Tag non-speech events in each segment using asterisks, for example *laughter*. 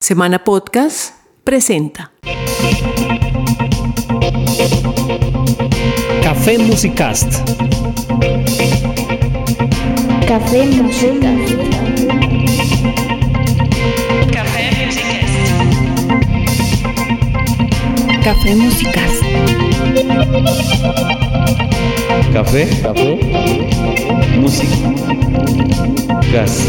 Semana Podcast presenta Café Musicast. Café Musicast. Café Musicast. Café, café, música, gas.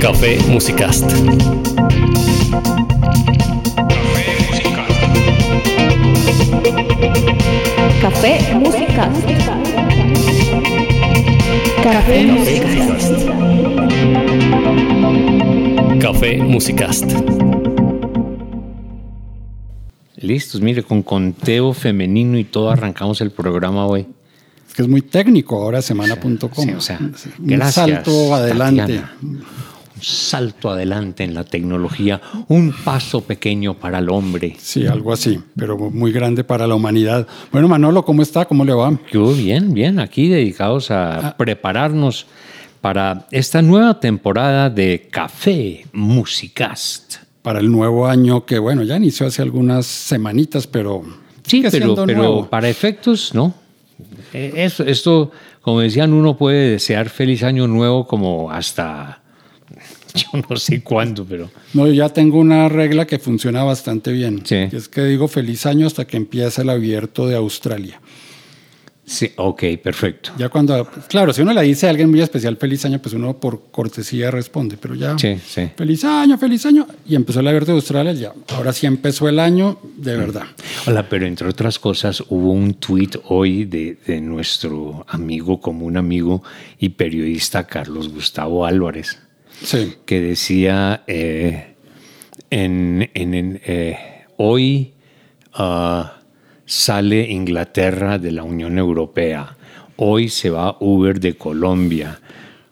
Café Musicast. Café Musicast. Café Musicast. Café Musicast. Listos, mire, con conteo femenino y todo arrancamos el programa hoy. Es que es muy técnico ahora semana.com. Sí, o sea, un gracias, salto adelante. Tatiana. Un salto adelante en la tecnología, un paso pequeño para el hombre. Sí, algo así, pero muy grande para la humanidad. Bueno, Manolo, ¿cómo está? ¿Cómo le va? Yo bien, bien, aquí dedicados a prepararnos para esta nueva temporada de Café Musicast. Para el nuevo año que, bueno, ya inició hace algunas semanitas, pero Sí, pero, pero nuevo. para efectos, no. Eh, Esto, esto, como decían, uno puede desear feliz año nuevo como hasta *laughs* yo no sé cuándo, pero No, yo ya tengo una regla que funciona bastante bien. Sí. que es que digo feliz año hasta que empieza el abierto de Australia. Sí, ok, perfecto. Ya cuando, claro, si uno le dice a alguien muy especial feliz año, pues uno por cortesía responde, pero ya Sí, sí. feliz año, feliz año. Y empezó el abierto de Australia, ya. Ahora sí empezó el año de verdad. Hola, pero entre otras cosas hubo un tuit hoy de, de nuestro amigo, común amigo y periodista Carlos Gustavo Álvarez. Sí. que decía eh, en, en- en, eh, hoy ah, sale Inglaterra de la Unión Europea, hoy se va Uber de Colombia,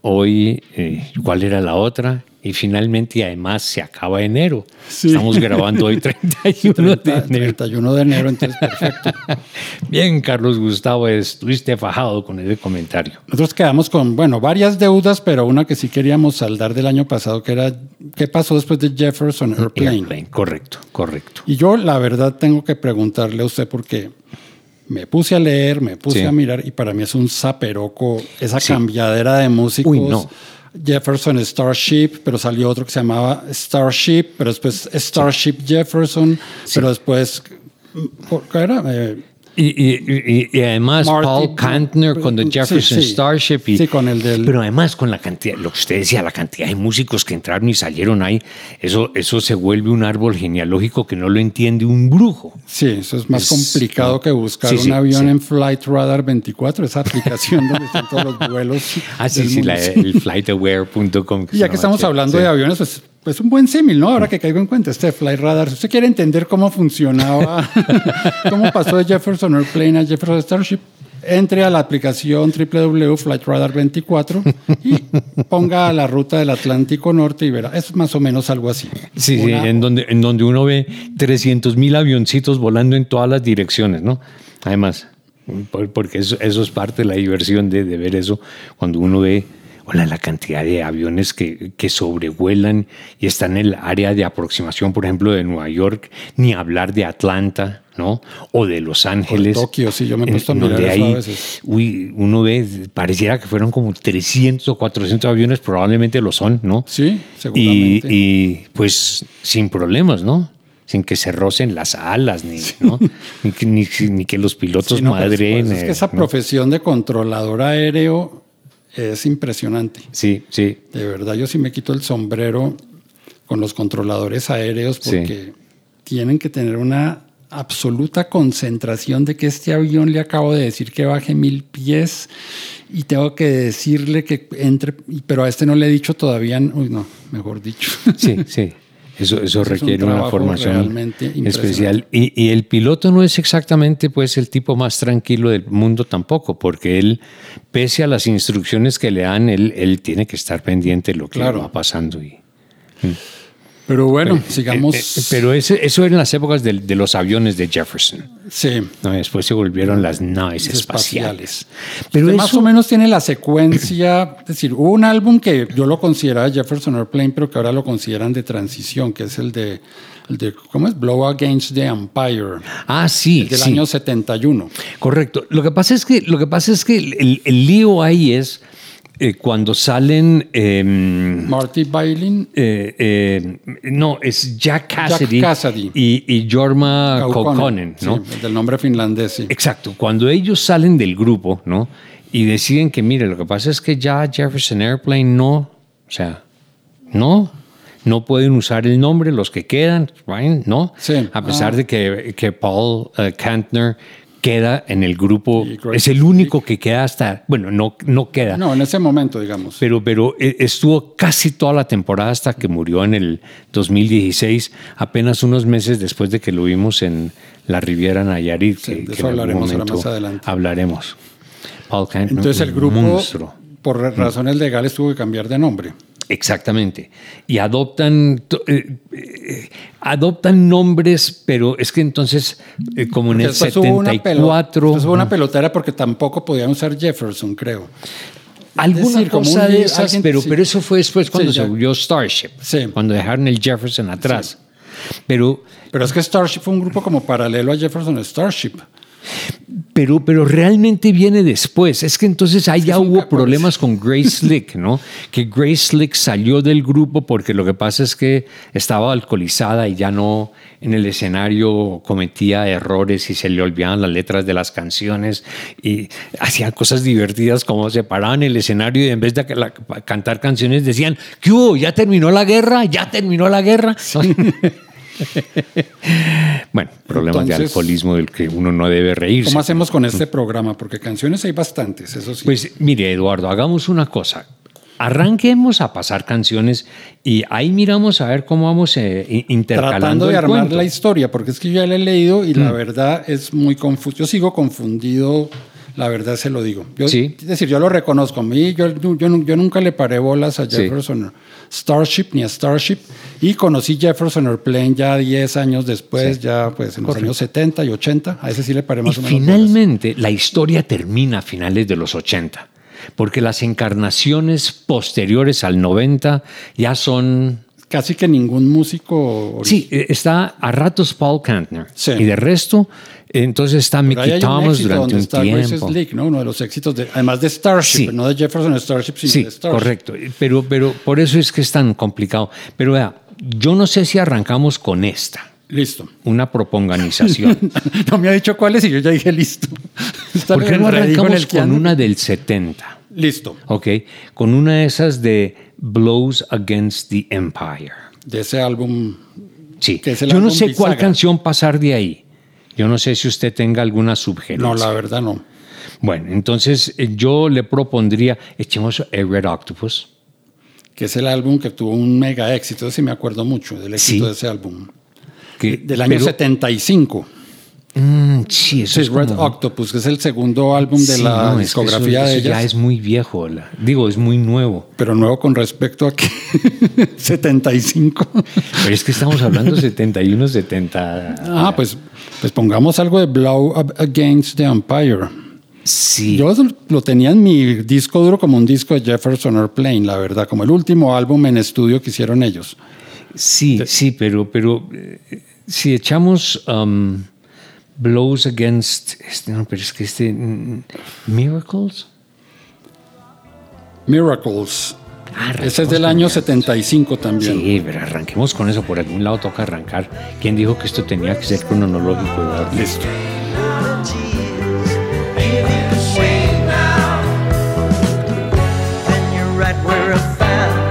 hoy, eh, ¿cuál era la otra? Y finalmente, y además, se acaba enero. Sí. Estamos grabando hoy *laughs* 31 de 30, enero. 31 de enero, entonces perfecto. *laughs* Bien, Carlos Gustavo, estuviste fajado con ese comentario. Nosotros quedamos con, bueno, varias deudas, pero una que sí queríamos saldar del año pasado, que era qué pasó después de Jefferson Airplane. Airplane, correcto, correcto. Y yo, la verdad, tengo que preguntarle a usted porque me puse a leer, me puse Sí. a mirar, y para mí es un zaperoco, esa Sí. cambiadera de músicos. Uy, no. Jefferson Starship, pero salió otro que se llamaba Starship, pero después Starship Jefferson, pero después, ¿qué era? Eh, Y, y- y- y además Marty- Paul Kantner con The Jefferson sí. Starship. Y, Sí, con el del- Pero además con la cantidad, lo que usted decía, la cantidad de músicos que entraron y salieron ahí, eso, eso se vuelve un árbol genealógico que no lo entiende un brujo. Sí, eso es más Es- complicado que buscar un avión en Flight Radar 24, esa aplicación *laughs* donde están todos los vuelos. Ah, sí, sí, la, el flightaware.com. Y ya que estamos hablando de aviones, pues, pues un buen símil, ¿no? Ahora que caigo en cuenta, este Flight Radar, si usted quiere entender cómo funcionaba, *laughs* cómo pasó de Jefferson Airplane a Jefferson Starship, entre a la aplicación www.flightradar24 y ponga la ruta del Atlántico Norte y verá, es más o menos algo así. Sí, sí, en donde, en donde uno ve 300 mil avioncitos volando en todas las direcciones, ¿no? Además, por- porque eso, eso es parte de la diversión de, de ver eso, cuando uno ve hola, la cantidad de aviones que, que sobrevuelan y están en el área de aproximación, por ejemplo, de Nueva York, ni hablar de Atlanta. ¿no? O de Los Ángeles. Tokio, sí, yo me he puesto a donde mirar eso hay- a veces. Uy, uno ve, pareciera que fueron como 300 o 400 aviones, probablemente lo son, ¿no? Sí, seguramente. y, pues sin problemas, ¿no? Sin que se rocen las alas, ni, ¿no? ni, que, ni, ni que los pilotos Sí, no, pues, madren. pues, es que eh, esa ¿no? profesión de controlador aéreo es impresionante. Sí, sí. De verdad, yo sí me quito el sombrero con los controladores aéreos Sí. porque tienen que tener una absoluta concentración de que este avión le acabo de decir que baje mil pies y tengo que decirle que entre, pero a este no le he dicho todavía, uy, no, mejor dicho. Sí, sí. *laughs* Eso, eso es un requiere una formación especial. Y, y el piloto no es exactamente pues, el tipo más tranquilo del mundo tampoco, porque él, pese a las instrucciones que le dan, él, él tiene que estar pendiente de lo que Claro. va pasando. Y, Pero bueno, sigamos. Eh, eh, pero ese- eso eran las épocas de, de los aviones de Jefferson. sí. ¿no? Después se volvieron las naves espaciales. espaciales. Pero Usted más o menos tiene la secuencia, es decir, hubo un álbum que yo lo consideraba Jefferson Airplane, pero que ahora lo consideran de transición, que es el de, el de ¿cómo es? Blow Against the Empire, Ah, sí. el del sí. año 71. Correcto. Lo que pasa es que, lo que, pasa es que el, el lío ahí es eh, cuando salen. em, Marty Bailin, eh, eh, no, es Jack Cassidy, Cassidy. Y, y Jorma Kaukonen, ¿no? sí, el del nombre finlandés, sí. Exacto. Cuando ellos salen del grupo, ¿no? Y deciden que, mire, lo que pasa es que ya Jefferson Airplane no, o sea, no, no pueden usar el nombre, los que quedan, Ryan, no. Sí. A pesar Ah. de que, que Paul eh, Kantner queda en el grupo, es el único que queda hasta, bueno, no, no queda. No, en ese momento, digamos. Pero, pero eh, estuvo casi toda la temporada hasta que murió en el 2016, apenas unos meses después de que lo vimos en la Riviera Nayarit. Sí, que- de que eso en algún hablaremos más adelante. Hablaremos. Paul Entonces el grupo, monstruo. por razones legales, tuvo que cambiar de nombre. Exactamente. Y adoptan, eh, eh, adoptan nombres, pero es que entonces, eh, como en el Después hubo una 74, hubo una pelotera porque tampoco podían usar Jefferson, creo. alguna decir, como cosa un de esas, alguien- pero, sí. pero eso fue después cuando Sí, se volvió Starship, Sí. cuando dejaron el Jefferson atrás. Pero Pero es que Starship fue un grupo como paralelo a Jefferson Starship. Pero, pero realmente viene después. Es que entonces ahí ya hubo problemas con Grace *laughs* Slick, ¿no? Que Grace Slick salió del grupo porque lo que pasa es que estaba alcoholizada y ya no en el escenario cometía errores y se le olvidaban las letras de las canciones y hacía cosas divertidas como se paraban en el escenario y en vez de la- cantar canciones decían, ¿qué hubo? ¿Ya terminó la guerra? ¿Ya terminó la guerra? *laughs* *laughs* bueno, problemas de Entonces- alcoholismo del que uno no debe reírse. ¿Cómo hacemos con este programa? Porque canciones hay bastantes, eso sí. Pues mire, Eduardo, hagamos una cosa. Arranquemos a pasar canciones y ahí miramos a ver cómo vamos eh, intercalando Tratando de el armar cuento. la historia, porque es que yo ya la he leído y Mm. la verdad es muy confuso. Yo sigo confundido, la verdad se lo digo. Yo, Sí. Es decir, yo lo reconozco. A mí, yo, yo, yo nunca le paré bolas a Sí. Jefferson Starship ni a Starship y conocí Jefferson Airplane ya 10 años después, ya pues en los años 70 y 80. A ese sí le paré Y más o menos. bolas. finalmente la historia termina a finales de los 80, porque las encarnaciones posteriores al 90 ya son Casi que ningún músico. Sí, eh, está a ratos Paul Kantner. Sí. Y de resto, entonces está Mickey un Thomas éxito durante un Grace tiempo. Slick, ¿no? Uno de los éxitos, de, además de Starship, Sí. no de Jefferson Starship, sino Sí, de Starship. correcto. Pero, pero por eso es que es tan complicado. Pero vea, yo no sé si arrancamos con esta, Listo. una proponganización. *laughs* no me ha dicho cuáles y yo ya dije listo. *laughs* Está ¿Por qué no arrancamos con una del 70? Listo. ¿Ok? Con una de esas de Blows Against the Empire. De ese álbum. Sí. Que es el Yo no álbum sé cuál bisagra. canción pasar de ahí. Yo no sé si usted tenga alguna sugerencia. No, la verdad no. Bueno, entonces eh, yo le propondría, echemos a Red Octopus. Que es el álbum que tuvo un mega éxito. Sí me acuerdo mucho del éxito Sí. de ese álbum. Que, Del año pero- 75. Mm, sí, eso Sí, es Red como- Octopus, que es el segundo álbum de Sí, la no, es que discografía eso- de eso ya ellas. es muy viejo. la- digo, es muy nuevo. Pero nuevo con respecto a que *laughs* 75. Pero es que estamos hablando 71, 70. Ah, pues, pues pongamos algo de Blow Up Against the Empire. sí. Yo lo tenía en mi disco duro como un disco de Jefferson Airplane, la verdad, como el último álbum en estudio que hicieron ellos. Sí, sí, pero, pero eh, si echamos um, Blows Against. Este, no, pero es que este. mm, Miracles. Miracles. Ah, Ese es del año 75 también. Sí, pero arranquemos con eso. Por algún lado toca arrancar. ¿Quién dijo que esto tenía que ser cronológico? Listo. Right where I found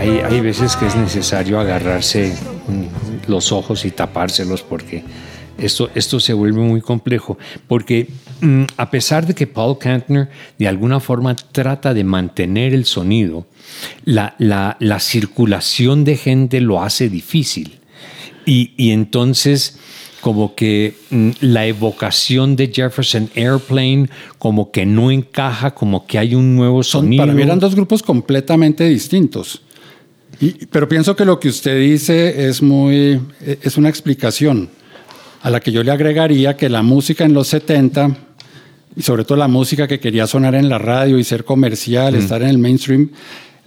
hay, hay veces que es necesario agarrarse los ojos y tapárselos porque esto, esto se vuelve muy complejo. Porque mm, a pesar de que Paul Kantner de alguna forma trata de mantener el sonido, la, la- la circulación de gente lo hace difícil. Y, y entonces como que mm, la evocación de Jefferson Airplane como que no encaja, como que hay un nuevo Son, sonido. para mí eran dos grupos completamente distintos. Y- pero pienso que lo que usted dice es muy es una explicación a la que yo le agregaría que la música en los 70 y sobre todo la música que quería sonar en la radio y ser comercial, estar en el mainstream,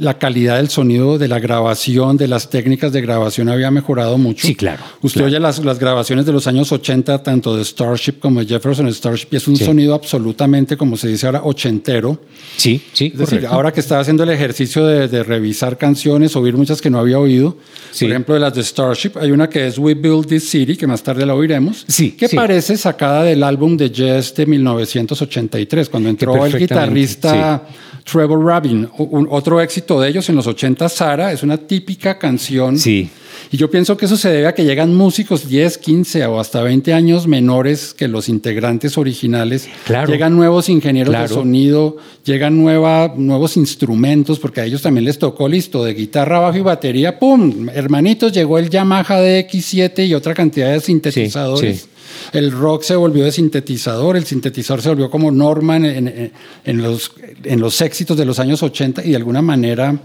la calidad del sonido, de la grabación, de las técnicas de grabación había mejorado mucho. Sí, claro, Usted claro. oye las, las grabaciones de los años 80, tanto de Starship como de Jefferson Starship, y es un Sí. sonido absolutamente, como se dice ahora, ochentero. Sí, sí, Es decir, ahora que estaba haciendo el ejercicio de, de revisar canciones, oír muchas que no había oído, Sí. por ejemplo, de las de Starship, hay una que es We Build This City, que más tarde la oiremos, Sí, que sí. parece sacada del álbum de Jazz de 1983, cuando entró el guitarrista Trevor Rabin. Un- otro éxito de ellos en los 80, Sara, es una típica canción. Sí. Y yo pienso que eso se debe a que llegan músicos 10, 15 o hasta 20 años menores que los integrantes originales. Claro. Llegan nuevos ingenieros Claro. de sonido, llegan nueva, nuevos instrumentos, porque a ellos también les tocó listo, de guitarra, bajo y batería, ¡pum! Hermanitos, llegó el Yamaha DX7 y otra cantidad de sintetizadores. sí. El rock se volvió de sintetizador, el sintetizador se volvió como norma en, en- en los, en los éxitos de los años 80 y de alguna manera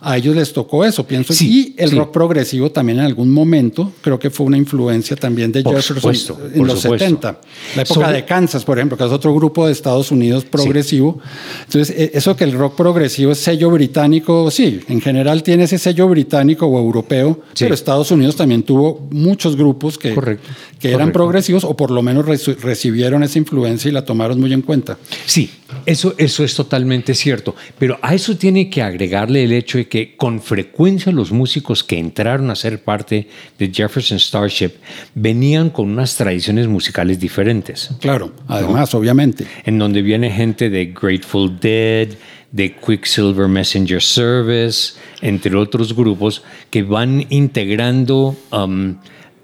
a ellos les tocó eso, pienso. Sí, y el sí. rock progresivo también en algún momento, creo que fue una influencia también de Por Jefferson supuesto, en los supuesto. 70. La época Sobre- de Kansas, por ejemplo, que es otro grupo de Estados Unidos progresivo. Entonces, e- eso que el rock progresivo es sello británico, sí, en general tiene ese sello británico o europeo, Sí. pero Estados Unidos también tuvo muchos grupos que, Correcto, que eran correcto. progresivos o por lo menos recibieron esa influencia y la tomaron muy en cuenta. Sí, eso, eso es totalmente cierto. Pero a eso tiene que agregarle el hecho de que con frecuencia los músicos que entraron a ser parte de Jefferson Starship venían con unas tradiciones musicales diferentes. Claro, además, obviamente. En donde viene gente de Grateful Dead, de Quicksilver Messenger Service, entre otros grupos que van integrando um,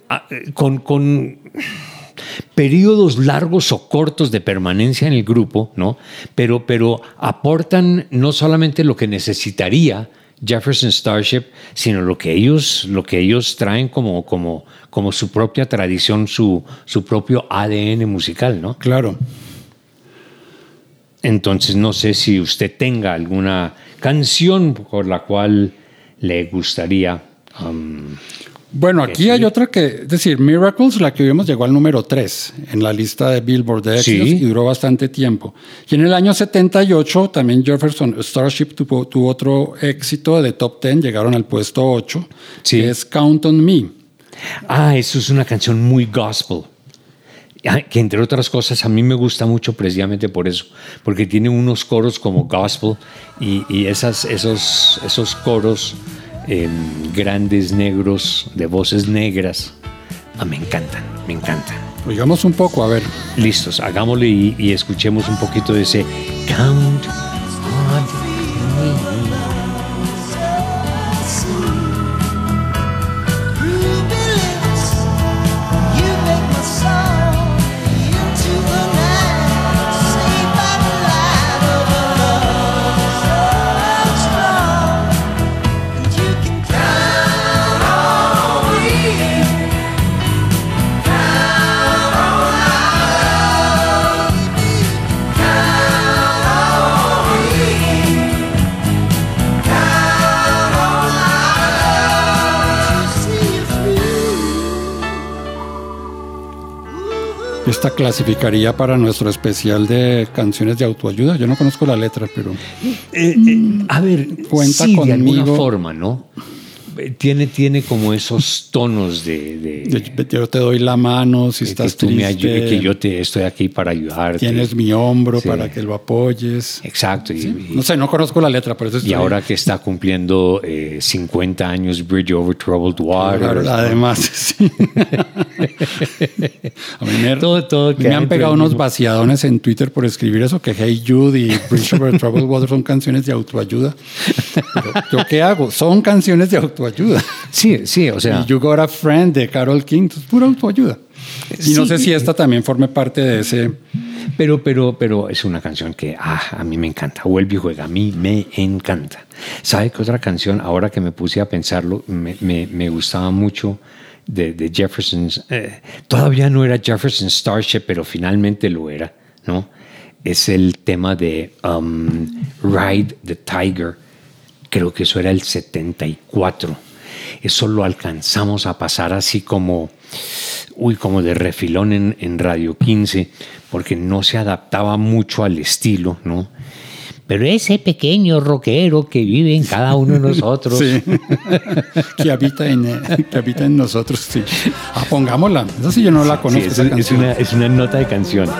a- con, con periodos largos o cortos de permanencia en el grupo, ¿no? Pero, pero aportan no solamente lo que necesitaría Jefferson Starship, sino lo que ellos, lo que ellos traen como, como, como su propia tradición, su, su propio ADN musical, ¿no? Claro. Entonces no sé si usted tenga alguna canción por la cual le gustaría. um, Bueno, aquí hay otra que, es decir, Miracles, la que vimos, llegó al número 3 en la lista de Billboard de éxitos Sí. y duró bastante tiempo. Y en el año 78 también Jefferson Starship tuvo, tuvo otro éxito de top 10, llegaron al puesto 8, Sí. que es Count on Me. Ah, eso es una canción muy gospel. Ah, Que entre otras cosas a mí me gusta mucho precisamente por eso, porque tiene unos coros como gospel y, y esas, esos, esos coros eh, grandes, negros, de voces negras, ah, me encantan, me encantan. Oigamos un poco, a ver. Listos, hagámosle y, y escuchemos un poquito de ese Count esta clasificaría para nuestro especial de canciones de autoayuda. Yo no conozco la letra, pero Eh, eh, a ver, Cuenta sí, de alguna conmigo. forma, ¿no? Tiene, tiene como esos tonos de, yo te doy la mano si estás que tú me triste. ayu- que yo te estoy aquí para ayudarte. Tienes mi hombro Sí. para que lo apoyes. Exacto. y- y- No sé, no conozco la letra, pero eso Y ahora que está cumpliendo eh, 50 años Bridge Over Troubled Water. Además, *laughs* sí. *laughs* A mí me, Todo- todo me han pegado unos vaciadones en Twitter por escribir eso, que Hey Jude y Bridge Over Troubled Water son canciones de autoayuda. Pero, ¿Yo qué hago? Son canciones de autoayuda. *laughs* Sí, sí, o sea. Y You Got a Friend de Carol King, es pura autoayuda. Y no Sí. sé si esta también forme parte de ese... Pero, pero, pero es una canción que ah, a mí me encanta. Vuelve y juega, a mí me encanta. ¿Sabe qué otra canción, ahora que me puse a pensarlo, me, me- me gustaba mucho de, de Jefferson? eh, todavía no era Jefferson Starship, pero finalmente lo era, ¿no? Es el tema de um, Ride the Tiger. Creo que eso era el 74. Eso lo alcanzamos a pasar así como, uy, como de refilón en, en Radio 15, porque no se adaptaba mucho al estilo, ¿no? Pero ese pequeño rockero que vive en cada uno de *laughs* nosotros. Sí. *laughs* que, habita en, que habita en nosotros, sí. Ah, pongámosla. Esa sí yo no la Sí, conozco, es, esa es una, es una nota de canción.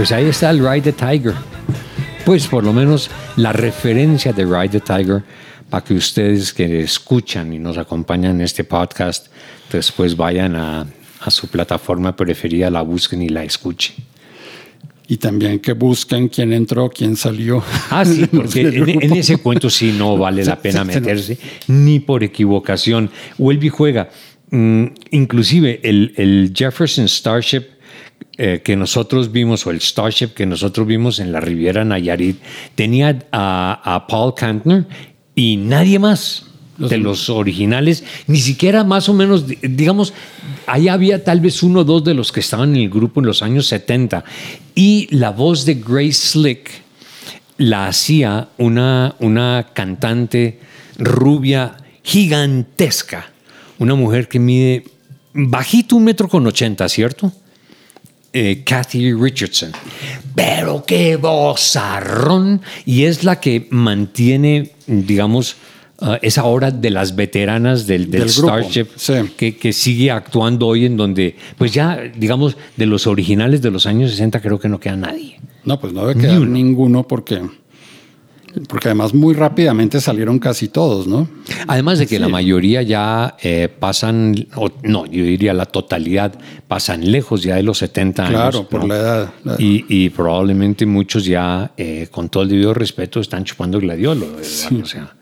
Pues ahí está el Ride the Tiger. Pues por lo menos la referencia de Ride the Tiger para que ustedes que escuchan y nos acompañan en este podcast después vayan a, a su plataforma preferida, la busquen y la escuchen. Y también que busquen quién entró, quién salió. Ah, sí, *laughs* porque en, ese cuento sí no *laughs* vale la pena meterse, ni por equivocación. Vuelve y juega. Mm, inclusive el, el Jefferson Starship eh, que nosotros vimos, o el Starship que nosotros vimos en la Riviera Nayarit, tenía a, a Paul Kantner y nadie más. de los originales, ni siquiera más o menos, di- digamos, ahí había tal vez uno o dos de los que estaban en el grupo en los años 70. Y la voz de Grace Slick, la hacía una, una cantante rubia gigantesca, una mujer que mide bajito un metro con ochenta, ¿cierto? Eh, Kathy Richardson. Pero qué vozarrón. Y es la que mantiene, digamos, ah, esa hora de las veteranas del, del Del grupo, Starship sí. que, que sigue actuando hoy en donde, pues ya, digamos, de los originales de los años 60 creo que no queda nadie. No, pues no debe quedar ninguno porque, porque además muy rápidamente salieron casi todos, ¿no? Además de que Sí. la mayoría ya eh, pasan, o no, yo diría la totalidad, pasan lejos ya de los 70 años. Claro, por ¿no? la edad. la- Y, y probablemente muchos ya, eh, con todo el debido respeto, están chupando gladiolo. verdad, O sea,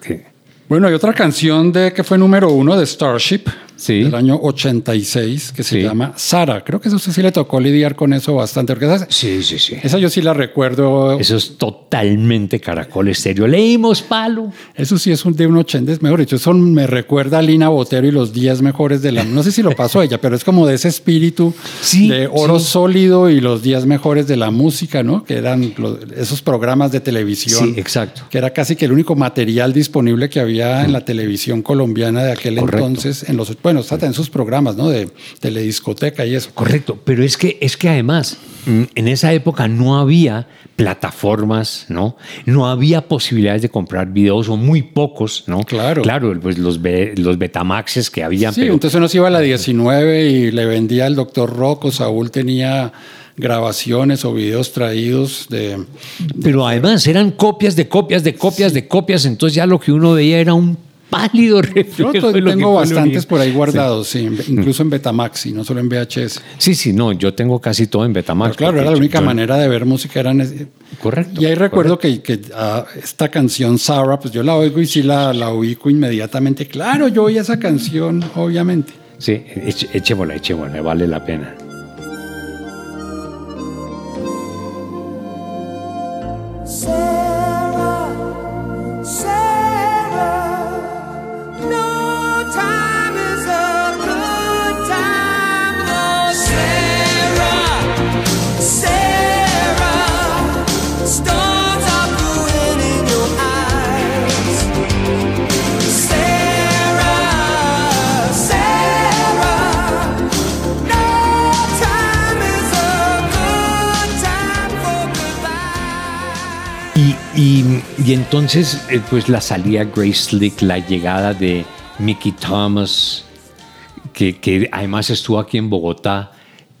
que- Bueno, hay otra canción de que fue número uno de Starship Sí. del año 86 que se Sí. llama Sara. Creo que eso sí le tocó lidiar con eso bastante. Porque esa, sí, sí, sí. esa yo sí la recuerdo. Eso es totalmente caracol estéreo. Leímos palo. Eso sí es un, de un 80, es mejor dicho. Eso me recuerda a Lina Botero y los 10 mejores de la. No sé si lo pasó ella, pero es como de ese espíritu Sí, de oro sólido y los 10 mejores de la música, ¿no? Que eran los- esos programas de televisión. Sí, exacto. Que era casi que el único material disponible que había en la televisión colombiana de aquel Correcto. entonces, en los, bueno, hasta en sus programas, ¿no? De telediscoteca y eso. Correcto, pero es que, es que además mm, en esa época no había plataformas, ¿no? No había posibilidades de comprar videos o muy pocos, ¿no? Claro. Claro, pues los, be- los Betamaxes que habían, Sí, pero entonces uno se iba a la 19 y le vendía al doctor Rocco, Saúl tenía grabaciones o videos traídos de... Pero además eran copias de copias de copias de copias, entonces ya lo que uno veía era un pálido Yo reflejo to- de lo que tengo bastantes por ahí guardados, sí, incluso en Betamax y no solo en VHS. Sí, sí, no, yo tengo casi todo en Betamax. Pero claro, era la yo- única yo- manera de ver música. Era en ese- Correcto. Y ahí recuerdo que, que, ah, esta canción, Sarah, pues yo la oigo y sí la, la ubico inmediatamente. Claro, yo oí esa canción, obviamente. Sí, echémosla, echémosla, vale la pena. Sarah, Sarah, y- entonces, eh, pues la salida Grace Slick, la llegada de Mickey Thomas, que, que además estuvo aquí en Bogotá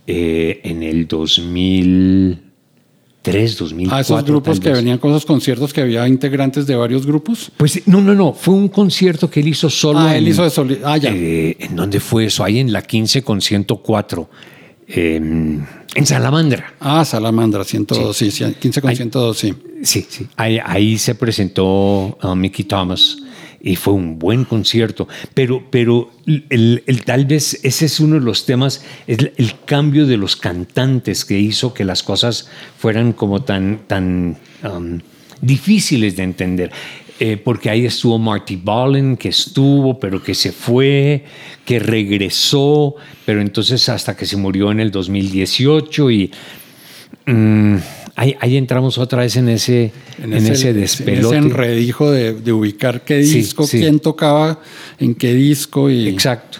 eh, en el 2003, 2004. A esos grupos que venían con esos conciertos que había integrantes de varios grupos. Pues no, no, no, fue un concierto que él hizo solo. Ah, él en- hizo de soli- Ah, ya. Eh, ¿En dónde fue eso? Ahí en la 15 con 104. eh, en Salamandra. Ah, Salamandra, 102, sí, sí, 15 con Ay. 102, sí. Sí, sí. Ahí, ahí se presentó uh, Mickey Thomas y fue un buen concierto. Pero, pero el, el- tal vez ese es uno de los temas, el, el cambio de los cantantes que hizo que las cosas fueran como tan, tan um, difíciles de entender. Eh, porque ahí estuvo Marty Ballin, que estuvo, pero que se fue, que regresó, pero entonces hasta que se murió en el 2018 y mm, ahí, ahí entramos otra vez en ese, en ese, en despelote. ese enredijo de, de ubicar qué Sí, disco, sí. quién tocaba en qué disco y, Exacto.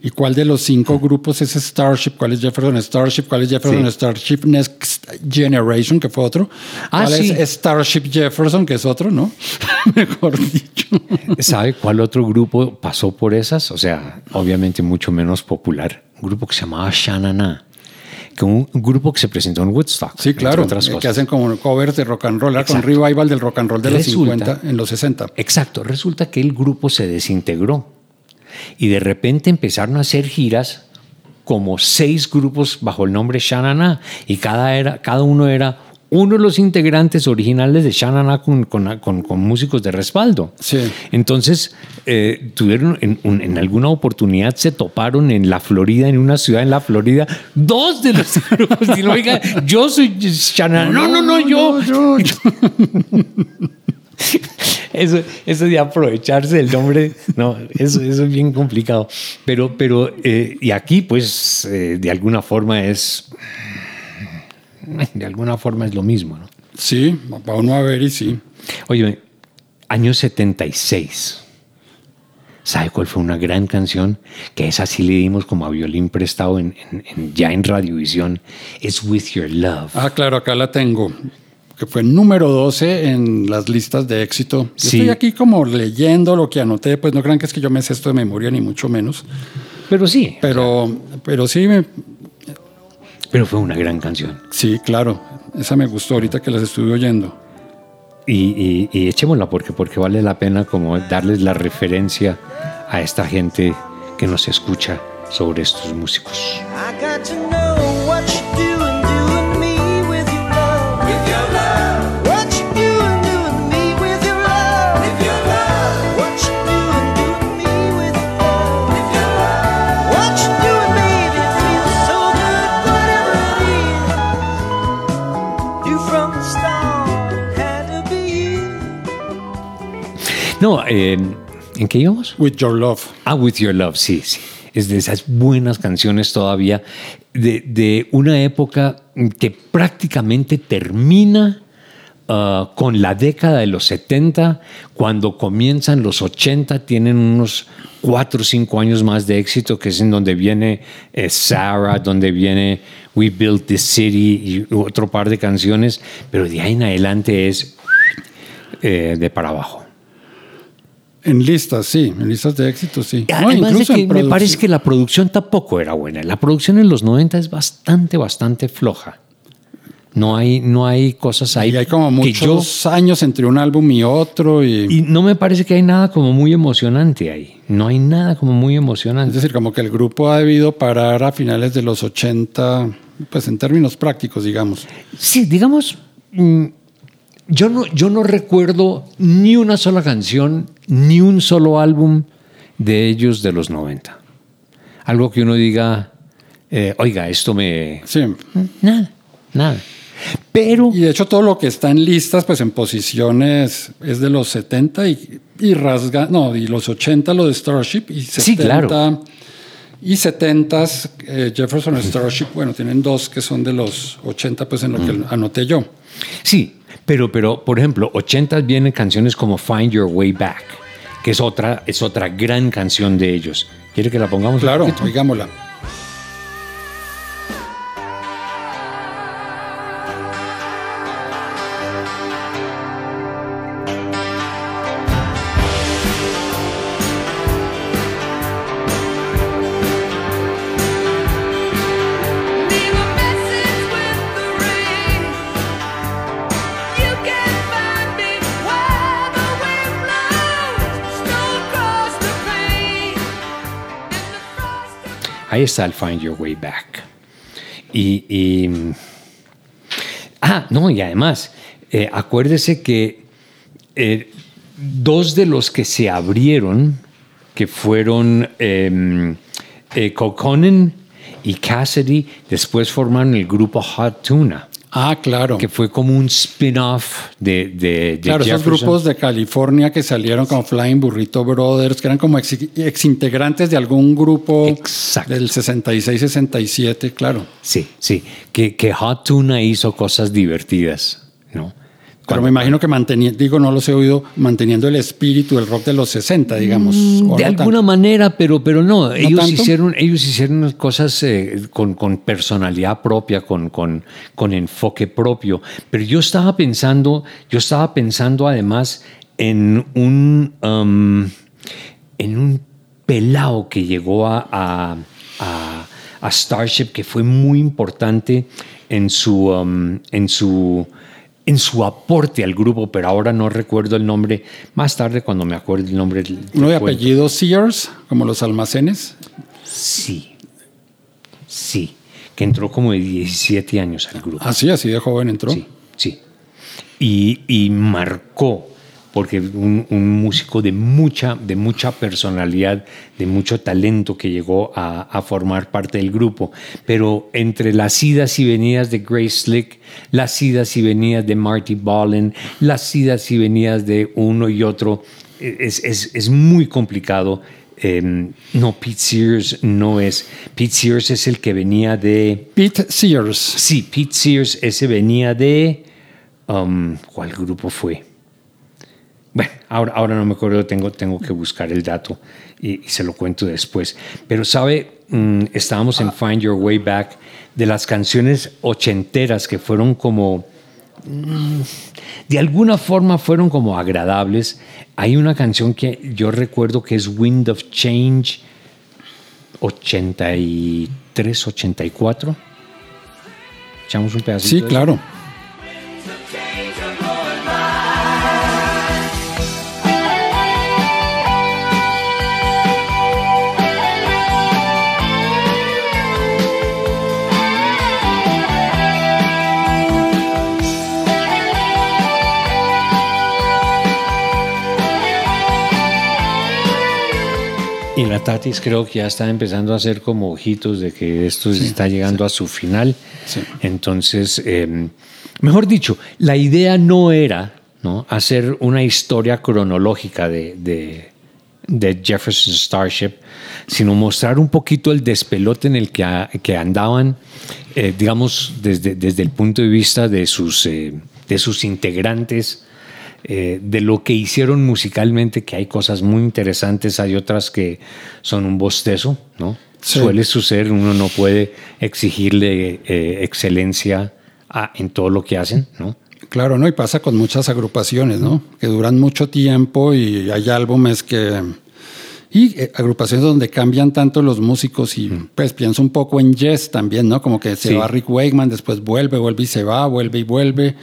Y cuál de los cinco grupos es Starship, cuál es Jefferson Starship, cuál es Jefferson Sí. Starship Next Generation, que fue otro, Ah, cuál sí. es Starship Jefferson, que es otro, ¿no? *laughs* Mejor dicho. ¿Sabe cuál otro grupo pasó por esas? O sea, obviamente mucho menos popular. Un grupo que se llamaba Shanana. Que un, grupo que se presentó en Woodstock. Sí, claro, otras eh, cosas. que hacen como covers de rock and roll, era con Exacto. revival del rock and roll de los Resulta- 50 en los 60. Exacto, resulta que el grupo se desintegró y de repente empezaron a hacer giras como seis grupos bajo el nombre Shanana y cada, era, cada uno era uno de los integrantes originales de Shanana con, con, con- con músicos de respaldo. Sí. Entonces, eh, tuvieron en, un- en alguna oportunidad se toparon en la Florida, en una ciudad en la Florida, dos de los *laughs* grupos. Y oiga, yo soy Shanana. No, no, no, yo. yo, yo. *laughs* Eso, eso de aprovecharse del nombre, no, eso, eso es bien complicado. Pero, pero eh, y aquí, pues, eh, de alguna forma es, de alguna forma es lo mismo, ¿no? Sí, va uno a ver y sí. Oye, año 76. ¿Sabe cuál fue una gran canción? Que esa sí le dimos como a violín prestado en, en- en- ya en Radiovisión. Es With Your Love. Ah, claro, acá la tengo. Que fue número 12 en las listas de éxito. Yo Sí. estoy aquí como leyendo lo que anoté, pues no crean que es que yo me sé esto de memoria, ni mucho menos. Pero sí, Pero, pero sí, me- pero fue una gran canción. sí, claro. Esa me gustó ahorita que las estuve oyendo. Y, y- y echémosla porque, porque vale la pena como darles la referencia a esta gente que nos escucha sobre estos músicos. I got to know ¿en qué íbamos? With Your Love. Ah, With Your Love, sí, sí. Es de esas buenas canciones todavía, de, de una época que prácticamente termina ah, con la década de los 70, cuando comienzan los 80, tienen unos cuatro o cinco años más de éxito, que es en donde viene eh, Sarah, donde viene We Built This City y otro par de canciones, pero de ahí en adelante es eh, de para abajo. En listas, sí, en listas de éxito, sí. No, Además de que me parece que la producción tampoco era buena. La producción en los 90 es bastante, bastante floja. No hay, no hay cosas ahí. Y hay como yo- muchos años entre un álbum y otro. Y, y no me parece que hay nada como muy emocionante ahí. No hay nada como muy es emocionante. decir, como que el grupo ha debido parar a finales de los 80, pues en términos prácticos, digamos. Sí, digamos, mm, yo no, yo no recuerdo ni una sola canción, ni un solo álbum de ellos de los 90. Algo que uno diga, eh, oiga, esto me... Sí. Nada, nada. Pero... Y de hecho todo lo que está en listas, pues en posiciones es de los 70 y, y rasga, no, y los 80 lo de Starship y 70 Sí, claro. y 70 eh, Jefferson Starship, bueno, tienen dos que son de los 80, pues en lo Mm. que anoté yo. Sí, pero, pero por ejemplo, 80 vienen canciones como Find Your Way Back, que es otra, es otra gran canción de ellos. ¿Quiere que la pongamos? Claro, poquito? Ahí está el Find Your Way Back. Y, ah, no, y además, eh, acuérdese que eh, dos de los que se abrieron, que fueron eh, eh, Coconin y Cassidy, después formaron el grupo Hot Tuna, Ah, claro. que fue como un spin-off de, de, de Claro, esos grupos de California que salieron como Flying Burrito Brothers, que eran como ex, exintegrantes de algún grupo Exacto. del 66-67, claro. Sí, sí, que, que Hot Tuna hizo cosas divertidas. Pero Cuando- me imagino que manteniendo, digo, no los he oído, manteniendo el espíritu del rock de los 60, digamos. Mm, de no alguna tanto. manera, pero, pero no, ellos, tanto? hicieron, ellos hicieron cosas eh, con, con personalidad propia, con, con, con enfoque propio. Pero yo estaba pensando, yo estaba pensando además en un, um, en un pelao que llegó a, a, a- a Starship que fue muy importante en su, um, en su en su aporte al grupo, pero ahora no recuerdo el nombre. Más tarde, cuando me acuerde el nombre. Uno de apellido Sears, como los almacenes. Sí. Sí. Que entró como de 17 años al grupo. Así, así de joven entró. Sí, sí. Y, y marcó, porque un, un músico de mucha, de mucha personalidad, de mucho talento que llegó a, a formar parte del grupo. Pero entre las idas y venidas de Grace Slick, las idas y venidas de Marty Ballin, las idas y venidas de uno y otro, es, es, es muy complicado. Eh, no, Pete Sears no es. Pete Sears es el que venía de. Pete Sears. Sí, Pete Sears, ese venía de. um, ¿Cuál grupo fue? Bueno, ahora, ahora no me acuerdo, tengo, tengo que buscar el dato y, y se lo cuento después. Pero, ¿sabe? Mm, estábamos en Find Your Way Back de las canciones ochenteras que fueron como. mm, de alguna forma fueron como agradables. Hay una canción que yo recuerdo que es Wind of Change 83, 84. Echamos un pedacito. Sí, de eso? Y la Tatis creo que ya está empezando a hacer como ojitos de que esto está llegando a su final. Sí. Entonces, eh, mejor dicho, la idea no era ¿no? hacer una historia cronológica de, de- de Jefferson Starship, sino mostrar un poquito el despelote en el que, a- que andaban, eh, digamos, desde, desde el punto de vista de sus, eh, de sus integrantes eh, de lo que hicieron musicalmente, que hay cosas muy interesantes, hay otras que son un bostezo, ¿no? Sí. Suele suceder, uno no puede exigirle eh, excelencia a- en todo lo que hacen, ¿no? Claro, ¿no? Y pasa con muchas agrupaciones, ¿no? Que duran mucho tiempo y hay álbumes que, Y eh, agrupaciones donde cambian tanto los músicos y pues pienso un poco en Yes también, ¿no? Como que se Sí. va Rick Wakeman, después vuelve, vuelve y se va, vuelve y vuelve.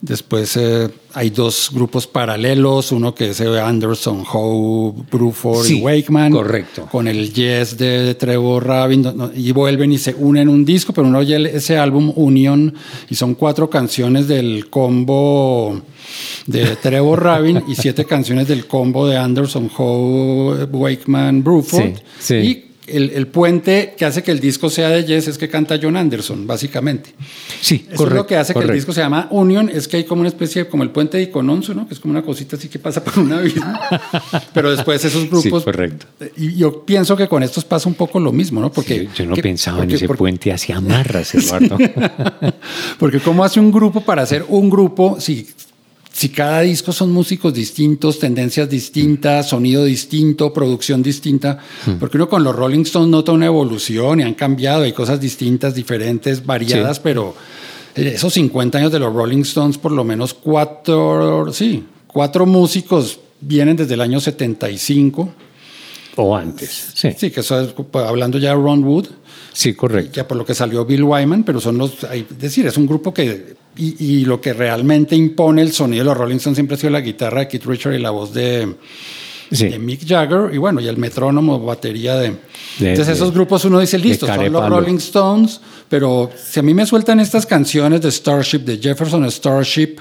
Después eh, hay dos grupos paralelos, uno que es eh, Anderson, Howe, Bruford Sí, y Wakeman. correcto. Con el Yes de Trevor Rabin. no- no, y vuelven y se unen en un disco, pero uno oye ese álbum Union y son cuatro canciones del combo de Trevor Rabin y siete *laughs* canciones del combo de Anderson, Howe, Wakeman, Bruford. Sí, sí. Y el, el puente que hace que el disco sea de Yes es que canta John Anderson, básicamente. Sí, Eso correcto. es lo que hace que el disco se llama Union, es que hay como una especie de, como el puente de Icononso, ¿no? Que es como una cosita así que pasa por un abismo. *laughs* Pero después esos Sí, grupos... correcto. Y yo pienso que con estos pasa un poco lo mismo, ¿no? Porque Sí, yo no que- pensaba porque- en ese porque- puente hacia *laughs* amarras, Eduardo. *laughs* Porque cómo hace un grupo para hacer un grupo si, si cada disco son músicos distintos, tendencias distintas, sonido distinto, producción distinta. Porque uno con los Rolling Stones nota una evolución y han cambiado, hay cosas distintas, diferentes, variadas, Sí. pero esos 50 años de los Rolling Stones, por lo menos cuatro, sí, cuatro músicos vienen desde el año 75. o antes. Sí, Sí, que eso es, pues, hablando ya de Ron Wood, sí, correcto. ya por lo que salió Bill Wyman, pero son los, hay- es decir, es un grupo que, y, y lo que realmente impone el sonido de los Rolling Stones siempre ha sido la guitarra de Keith Richards y la voz de, Sí. de Mick Jagger, y bueno, y el metrónomo, batería de... De- entonces de- esos grupos uno dice, listo, son los. Rolling Stones, pero si a mí me sueltan estas canciones de Starship, de Jefferson Starship,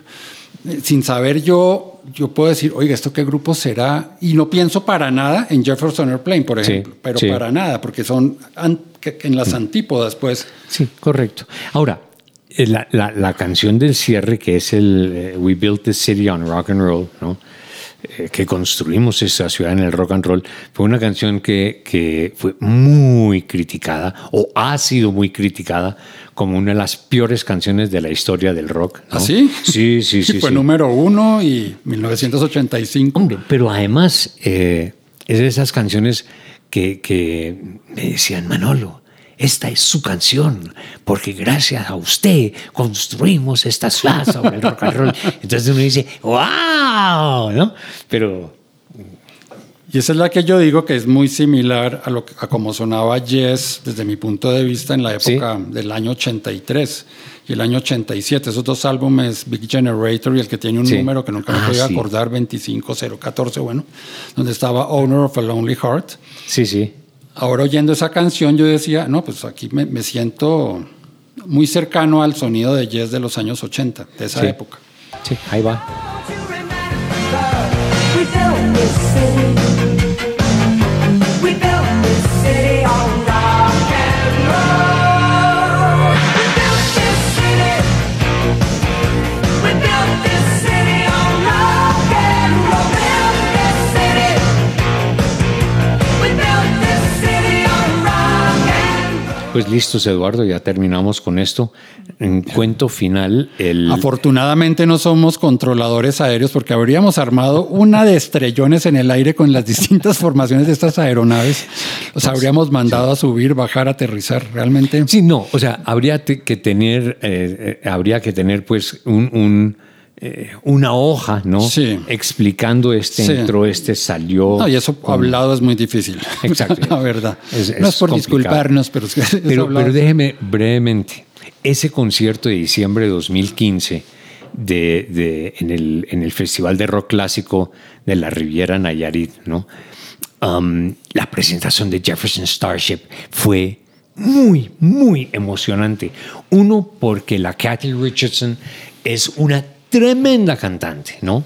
sin saber yo, yo puedo decir, oiga, ¿esto qué grupo será? Y no pienso para nada en Jefferson Airplane, por Sí, ejemplo, pero sí. para nada, porque son en las antípodas, pues. Sí, correcto. Ahora, la, la- la canción del cierre, que es el eh, We Built This City on Rock and Roll, ¿no? Eh, que construimos esta ciudad en el rock and roll, fue una canción que, que fue muy criticada, o ha sido muy criticada, como una de las peores canciones de la historia del rock. ¿no? ¿Ah, sí? Sí, sí, sí. *laughs* fue sí. número uno y 1985. Hombre, pero además eh, es de esas canciones que, que me decían, Manolo, esta es su canción, porque gracias a usted construimos esta ciudad sobre el rock and roll. Entonces uno dice, wow, ¿no? Pero Y esa es la que yo digo que es muy similar a, lo, a como sonaba Yes desde mi punto de vista en la época del año 83 y el año 87. Esos dos álbumes, Big Generator y el que tiene un Sí. número que nunca me Ah, podía sí. acordar, 25014, bueno, donde estaba Owner of a Lonely Heart. sí, sí. Ahora oyendo esa canción yo decía, no, pues aquí me, me siento muy cercano al sonido de Yes de los años 80, de esa Sí. época. Sí, ahí va. Pues listos, Eduardo, ya terminamos con esto. En cuento final, el... Afortunadamente no somos controladores aéreos porque habríamos armado una de estrellones en el aire con las *laughs* distintas formaciones de estas aeronaves. Los habríamos mandado a subir, bajar, aterrizar. Realmente. Sí, no, o sea, habría que tener, eh, eh, habría que tener pues un, un, eh, una hoja, ¿no? Sí. Explicando este Sí. entró, este salió. No, y eso con- hablado es muy difícil. Exacto. *laughs* La verdad. Es- no es por complicado. disculparnos, pero es que *laughs* Pero, pero déjeme brevemente, ese concierto de diciembre de 2015 de, de- en, el, en el Festival de Rock Clásico de la Riviera Nayarit, ¿no? Um, la presentación de Jefferson Starship fue muy, muy emocionante. Uno, porque la Kathy Richardson es una tremenda cantante, ¿no?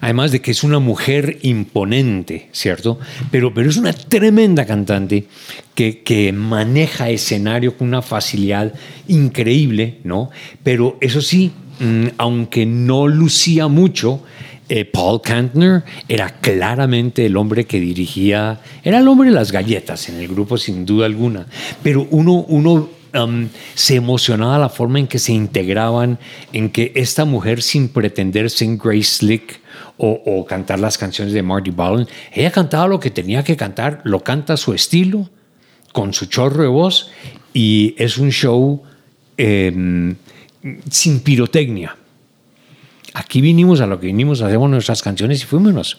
Además de que es una mujer imponente, ¿cierto? Pero, pero es una tremenda cantante que, que maneja escenario con una facilidad increíble, ¿no? Pero eso sí, mm, aunque no lucía mucho, eh, Paul Kantner era claramente el hombre que dirigía, era el hombre de las galletas en el grupo sin duda alguna, pero uno, uno um, se emocionaba la forma en que se integraban, en que esta mujer sin pretender ser Grace Slick o, cantar las canciones de Marty Ballin, ella cantaba lo que tenía que cantar, lo canta a su estilo, con su chorro de voz, y es un show eh, sin pirotecnia. Aquí vinimos a lo que vinimos, hacemos nuestras canciones y fuimos.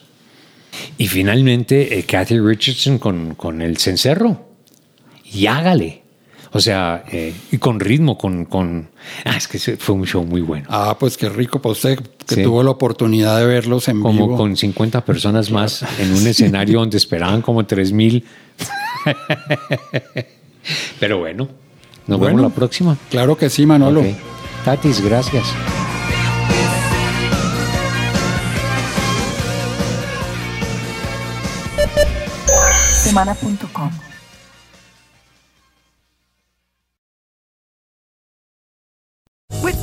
Y finalmente, eh, Kathy Richardson con, con el cencerro. Y hágale. O sea, eh, y con ritmo, con, con... Ah, es que fue un show muy bueno. Ah, pues qué rico para usted que Sí. tuvo la oportunidad de verlos en Como vivo. con 50 personas más en un *laughs* escenario donde esperaban como 3 mil. *laughs* Pero bueno, nos Bueno. vemos la próxima. Claro que sí, Manolo. Tatis, gracias. Semana.com.